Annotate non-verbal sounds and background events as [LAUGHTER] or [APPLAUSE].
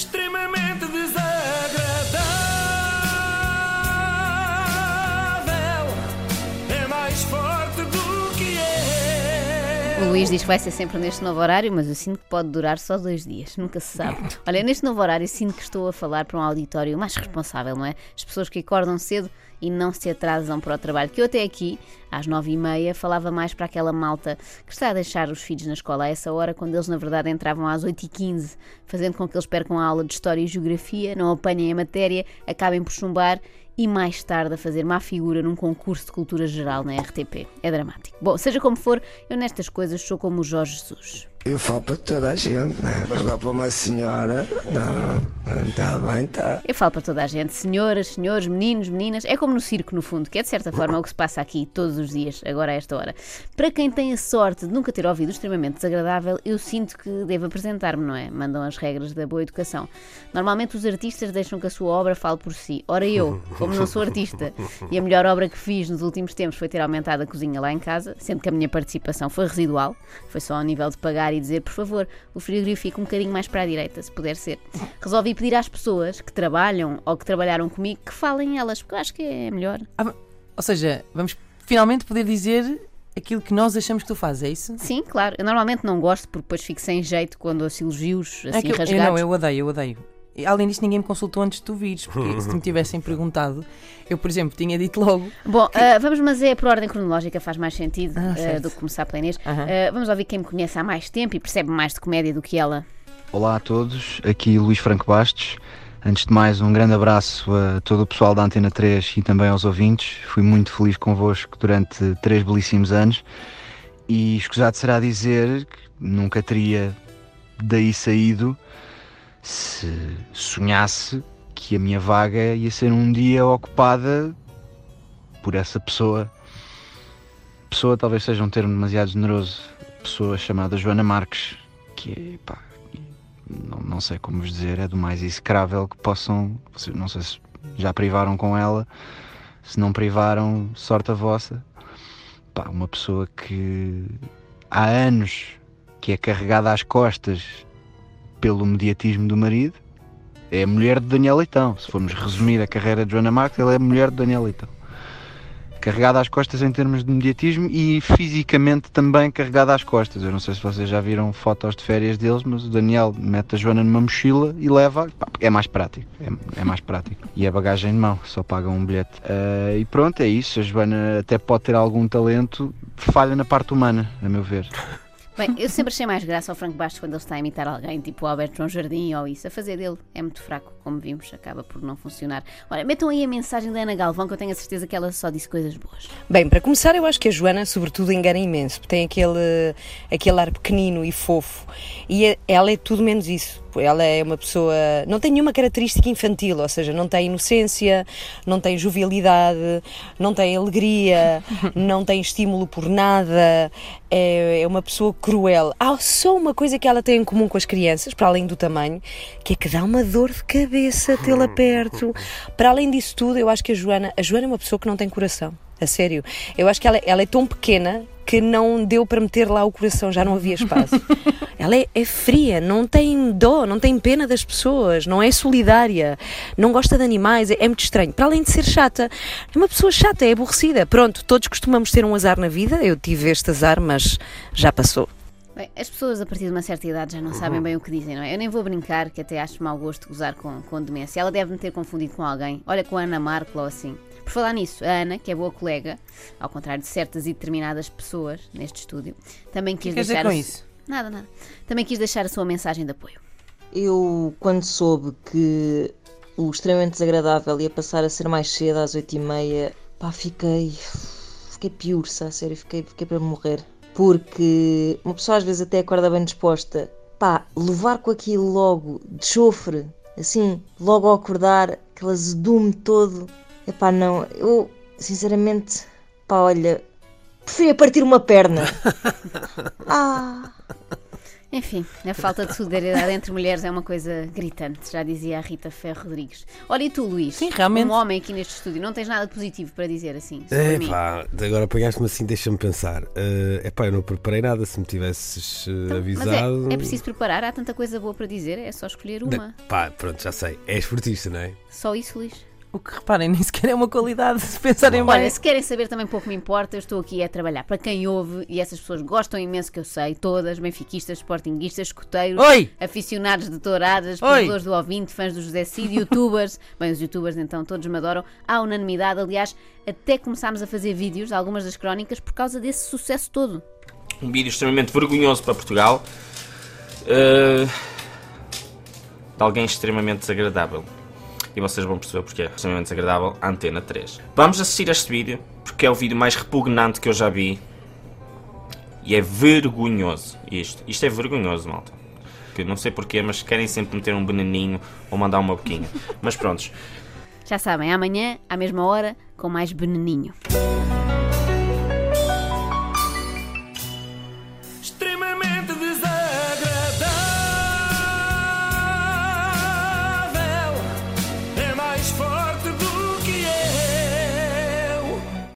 extremamente desagradável. É mais forte do que é. O Luís diz que vai ser sempre neste novo horário, mas eu sinto que pode durar só dois dias, nunca se sabe. Olha, neste novo horário sinto que estou a falar para um auditório mais responsável, não é? As pessoas que acordam cedo e não se atrasam para o trabalho. Que eu até aqui, às nove e meia, falava mais para aquela malta que está a deixar os filhos na escola a essa hora, quando eles na verdade entravam às oito e quinze, fazendo com que eles percam a aula de História e Geografia, não apanhem a matéria, acabem por chumbar e mais tarde a fazer má figura num concurso de cultura geral na RTP. É dramático. Bom, seja como for, eu nestas coisas sou como o Jorge Jesus. Eu falo para toda a gente, né? Agora para uma senhora, não, não está bem, está. Eu falo para toda a gente, senhoras, senhores, meninos, meninas, é como no circo, no fundo, que é de certa forma o que se passa aqui todos os dias, agora a esta hora. Para quem tem a sorte de nunca ter ouvido extremamente desagradável, eu sinto que devo apresentar-me, não é? Mandam as regras da boa educação. Normalmente os artistas deixam que a sua obra fale por si. Ora eu, como não sou artista, e a melhor obra que fiz nos últimos tempos foi ter aumentado a cozinha lá em casa, sendo que a minha participação foi residual, foi só ao nível de pagar e dizer, por favor, o frigorífico um bocadinho mais para a direita, se puder ser. Resolvi pedir às pessoas que trabalham ou que trabalharam comigo que falem elas, porque eu acho que é melhor. Ah, ou seja, vamos finalmente poder dizer aquilo que nós achamos que tu fazes, é isso? Sim, claro. Eu normalmente não gosto porque depois fico sem jeito quando ouço elogios assim é que eu, eu rasgados. não, eu odeio, eu odeio. E, Além disto, ninguém me consultou antes de tu vires, porque se me [LAUGHS] tivessem perguntado, eu, por exemplo, tinha dito logo. Bom, ah, vamos, mas é por ordem cronológica, faz mais sentido Ah, certo. do que começar pela Inês. Aham. Ah, vamos ouvir quem me conhece há mais tempo e percebe mais de comédia do que ela. Olá a todos, aqui Luís Franco Bastos. Antes de mais, um grande abraço a todo o pessoal da Antena 3 e também aos ouvintes. Fui muito feliz convosco durante três belíssimos anos e escusado será dizer que nunca teria daí saído se sonhasse que a minha vaga ia ser um dia ocupada por essa pessoa. Pessoa talvez seja um termo demasiado generoso. Pessoa chamada Joana Marques, que é, pá, não, não sei como vos dizer, é do mais execrável que possam. Não sei se já privaram com ela, se não privaram, sorte a vossa. Pá, uma pessoa que há anos que é carregada às costas pelo mediatismo do marido. É a mulher de Daniel Leitão. Se formos resumir a carreira de Joana Marques, ela é a mulher de Daniel Leitão. Carregada às costas em termos de mediatismo e fisicamente também carregada às costas. Eu não sei se vocês já viram fotos de férias deles, mas o Daniel mete a Joana numa mochila e leva. É mais prático. É, é mais prático. E é bagagem de mão, só pagam um bilhete. Ah, e pronto, é isso. A Joana até pode ter algum talento, falha na parte humana, a meu ver. Bem, eu sempre achei mais graça ao Franco Bastos quando ele está a imitar alguém, tipo o Alberto João Jardim ou isso. A fazer dele é muito fraco, como vimos, acaba por não funcionar. Olha, metam aí a mensagem da Ana Galvão, que eu tenho a certeza que ela só disse coisas boas. Bem, para começar, eu acho que a Joana, sobretudo, engana imenso. Tem aquele, aquele ar pequenino e fofo. E ela é tudo menos isso. Ela é uma pessoa. Não tem nenhuma característica infantil, ou seja, não tem inocência, não tem jovialidade, não tem alegria, [LAUGHS] não tem estímulo por nada. É, é uma pessoa cruel. Há só uma coisa que ela tem em comum com as crianças, para além do tamanho, que é que dá uma dor de cabeça tê-la perto. Para além disso tudo, eu acho que a Joana. A Joana é uma pessoa que não tem coração. A sério. Eu acho que ela, ela é tão pequena que não deu para meter lá o coração, já não havia espaço. [LAUGHS] ela é, é fria, não tem dó, não tem pena das pessoas, não é solidária, não gosta de animais, é, é muito estranho. Para além de ser chata, é uma pessoa chata, é aborrecida. Pronto, todos costumamos ter um azar na vida, eu tive este azar, mas já passou. Bem, as pessoas a partir de uma certa idade já não sabem bem o que dizem, não é? Eu nem vou brincar, que até acho mau gosto gozar com, com demência. Ela deve me ter confundido com alguém. Olha, com a Ana Marco ou assim. Por falar nisso, a Ana, que é boa colega, ao contrário de certas e determinadas pessoas neste estúdio, também O que quis queres dizer deixar. com a- isso? Nada, nada. Também quis deixar a sua mensagem de apoio. Eu, quando soube que o extremamente desagradável ia passar a ser mais cedo, às 8h30, pá, fiquei. Fiquei piurça, a sério, fiquei, fiquei para morrer. Porque uma pessoa às vezes até acorda bem disposta, pá, levar com aquilo logo de chofre, assim, logo ao acordar, aquele azedume todo, é pá, não, eu, sinceramente, pá, olha, preferia partir uma perna. [LAUGHS] Ah. Enfim, a falta de solidariedade entre mulheres é uma coisa gritante, já dizia a Rita Ferro Rodrigues. Olha, e tu, Luís? Sim, realmente. Um homem aqui neste estúdio, não tens nada de positivo para dizer assim É pá, agora apanhaste-me assim, deixa-me pensar. É pá, eu não preparei nada. Se me tivesses eh, Então, avisado. Mas é, é preciso preparar, há tanta coisa boa para dizer, é só escolher uma. Da- Pá, pronto, já sei. É esportista, não é? Só isso, Luís. O que reparem, nem sequer é uma qualidade [LAUGHS] se pensarem bem. Olha, se querem saber também pouco me importa, eu estou aqui a trabalhar para quem ouve e essas pessoas gostam imenso que eu sei, todas, benfiquistas, sportinguistas, escoteiros, Oi! aficionados de touradas, pedidores do ouvinte, fãs do José Cid, youtubers, [LAUGHS] bem, os youtubers então todos me adoram, há unanimidade, aliás, até começámos a fazer vídeos, algumas das crónicas, por causa desse sucesso todo. Um vídeo extremamente vergonhoso para Portugal. eh, de alguém extremamente desagradável. E vocês vão perceber porque é extremamente desagradável a Antena 3. Vamos assistir a este vídeo, porque é o vídeo mais repugnante que eu já vi. E é vergonhoso isto. Isto é vergonhoso, malta. Que não sei porquê, mas querem sempre meter um veneninho ou mandar uma boquinha. [LAUGHS] Mas prontos. Já sabem, amanhã, à mesma hora, com mais veneninho.